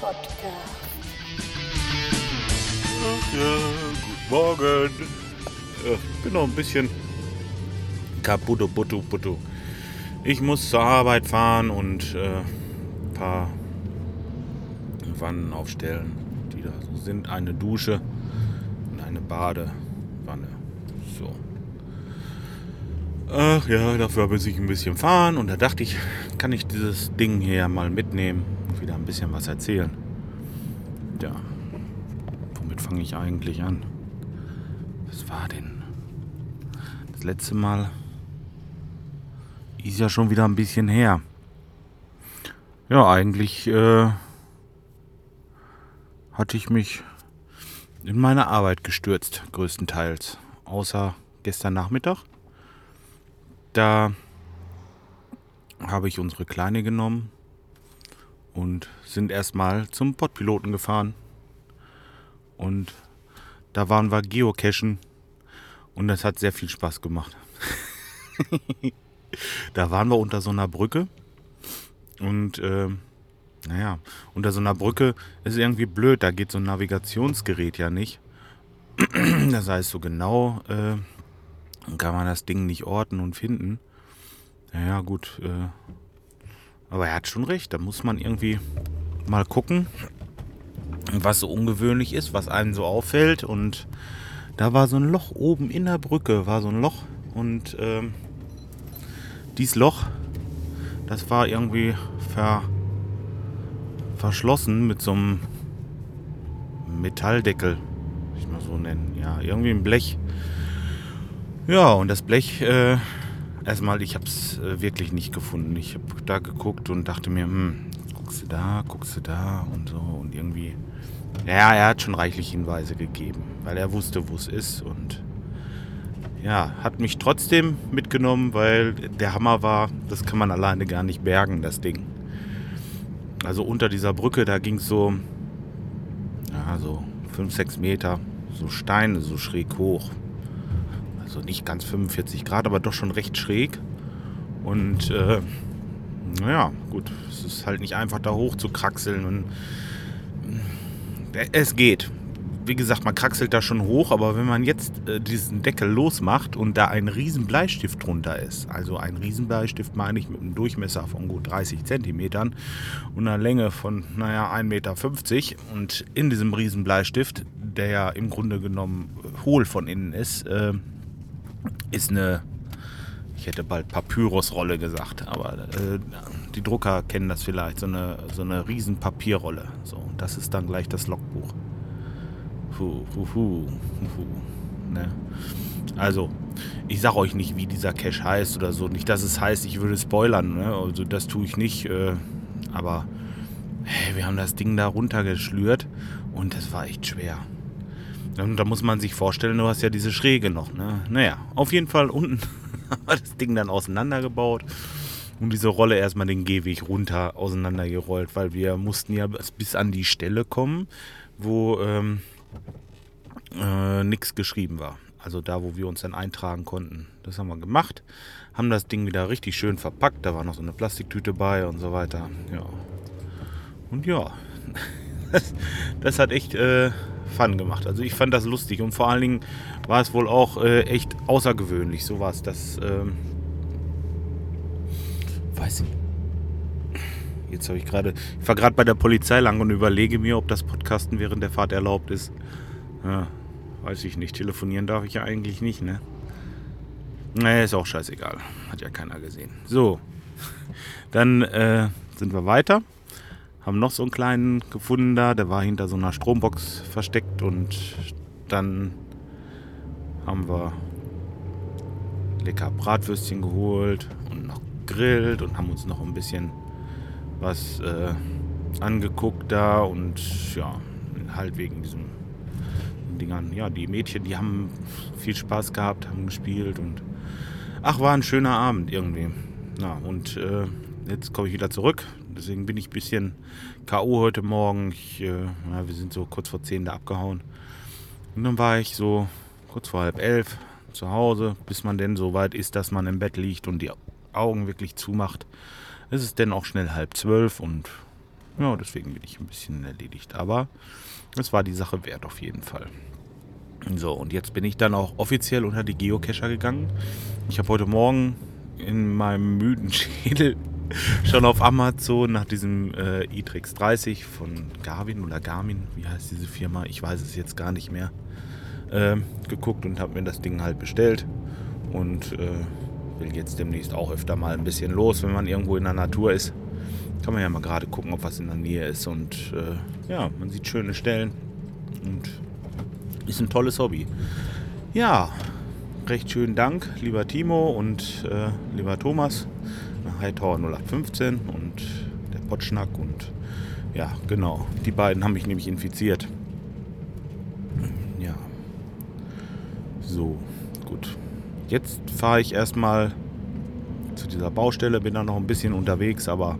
Podcast. Ja, guten Morgen. Ich bin noch ein bisschen kaputt, buttu, buttu. Ich muss zur Arbeit fahren und äh, ein paar Wannen aufstellen, die da so sind. Eine Dusche und eine Badewanne. So. Ach ja, dafür muss ich ein bisschen fahren und da dachte ich, kann ich dieses Ding hier mal mitnehmen wieder ein bisschen was erzählen. Ja, womit fange ich eigentlich an? Was war denn? Das letzte Mal ist ja schon wieder ein bisschen her. Ja, eigentlich äh, hatte ich mich in meine Arbeit gestürzt, größtenteils. Außer gestern Nachmittag. Da habe ich unsere Kleine genommen und sind erstmal zum Pottpiloten gefahren. Und da waren wir geocachen und das hat sehr viel Spaß gemacht. da waren wir unter so einer Brücke und äh, naja, unter so einer Brücke ist irgendwie blöd, da geht so ein Navigationsgerät ja nicht. Das heißt, so genau äh, kann man das Ding nicht orten und finden. Naja, gut. Äh, aber er hat schon recht, da muss man irgendwie mal gucken, was so ungewöhnlich ist, was einem so auffällt. Und da war so ein Loch oben in der Brücke, war so ein Loch. Und ähm, dieses Loch, das war irgendwie ver, verschlossen mit so einem Metalldeckel, ich mal so nennen. Ja, irgendwie ein Blech. Ja, und das Blech, äh, erstmal, ich habe es äh, wirklich nicht gefunden. Ich habe da geguckt und dachte mir, hm, guckst du da, guckst du da und so und irgendwie. Ja, er hat schon reichlich Hinweise gegeben, weil er wusste, wo es ist und ja, hat mich trotzdem mitgenommen, weil der Hammer war, das kann man alleine gar nicht bergen, das Ding. Also unter dieser Brücke, da ging es so, ja, so 5, 6 Meter, so Steine so schräg hoch. Also nicht ganz 45 Grad, aber doch schon recht schräg. Und äh, naja, gut, es ist halt nicht einfach da hoch zu kraxeln. Und äh, es geht. Wie gesagt, man kraxelt da schon hoch, aber wenn man jetzt äh, diesen Deckel losmacht und da ein riesen Bleistift drunter ist, also ein riesen Bleistift meine ich mit einem Durchmesser von gut 30 Zentimetern und einer Länge von, naja, 1,50 Meter und in diesem riesen Bleistift, der ja im Grunde genommen hohl von innen ist, äh, ist eine, ich hätte bald Papyrusrolle gesagt, aber äh, die Drucker kennen das vielleicht, so eine, so eine riesen Papierrolle. So, und das ist dann gleich das Logbuch. Puh, puh, puh, puh, ne? Also, ich sag euch nicht, wie dieser Cache heißt oder so. Nicht, dass es heißt, ich würde spoilern, ne? Also, das tue ich nicht. Äh, aber hey, wir haben das Ding da runtergeschlürt und das war echt schwer. Und da muss man sich vorstellen, du hast ja diese Schräge noch. Ne? Naja, auf jeden Fall unten haben wir das Ding dann auseinandergebaut und diese Rolle erstmal den Gehweg runter auseinandergerollt, weil wir mussten ja bis, an die Stelle kommen, wo ähm, äh, nichts geschrieben war. Also da, wo wir uns dann eintragen konnten. Das haben wir gemacht, haben das Ding wieder richtig schön verpackt. Da war noch so eine Plastiktüte bei und so weiter. Ja. Und ja, das, das hat echt äh, Fun gemacht. Also ich fand das lustig und vor allen Dingen war es wohl auch äh, echt außergewöhnlich. So war es. Das, ähm, weiß ich. Jetzt habe ich gerade, ich war gerade bei der Polizei lang und überlege mir, ob das Podcasten während der Fahrt erlaubt ist. Ja, weiß ich nicht. Telefonieren darf ich ja eigentlich nicht, ne? Nee, ist auch scheißegal. Hat ja keiner gesehen. So, dann äh, sind wir weiter haben noch so einen kleinen gefunden da, der war hinter so einer Strombox versteckt und dann haben wir lecker Bratwürstchen geholt und noch gegrillt und haben uns noch ein bisschen was äh, angeguckt da und ja, halt wegen diesen Dingern. Ja, die Mädchen, die haben viel Spaß gehabt, haben gespielt und ach, war ein schöner Abend irgendwie. Na, und äh, jetzt komme ich wieder zurück. Deswegen bin ich ein bisschen K.O. heute Morgen. Ich, äh, wir sind so kurz vor 10 da abgehauen. Und dann war ich so kurz vor halb elf zu Hause, bis man denn so weit ist, dass man im Bett liegt und die Augen wirklich zumacht. Es ist dann auch schnell halb zwölf und ja, deswegen bin ich ein bisschen erledigt. Aber es war die Sache wert auf jeden Fall. So, und jetzt bin ich dann auch offiziell unter die Geocacher gegangen. Ich habe heute Morgen in meinem müden Schädel schon auf Amazon nach diesem äh, iTrix 30 von Garmin oder Garmin, wie heißt diese Firma? Ich weiß es jetzt gar nicht mehr. Äh, geguckt und habe mir das Ding halt bestellt und äh, will jetzt demnächst auch öfter mal ein bisschen los, wenn man irgendwo in der Natur ist. Kann man ja mal gerade gucken, ob was in der Nähe ist und äh, ja, man sieht schöne Stellen und ist ein tolles Hobby. Ja, recht schönen Dank, lieber Timo und äh, lieber Thomas, Hightower 0815 und der Potschnack und ja, genau, die beiden haben mich nämlich infiziert. Ja, so, gut. Jetzt fahre ich erstmal zu dieser Baustelle, bin da noch ein bisschen unterwegs, aber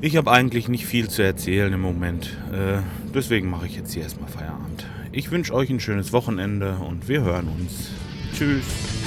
ich habe eigentlich nicht viel zu erzählen im Moment. Äh, deswegen mache ich jetzt hier erstmal Feierabend. Ich wünsche euch ein schönes Wochenende und wir hören uns. Tschüss.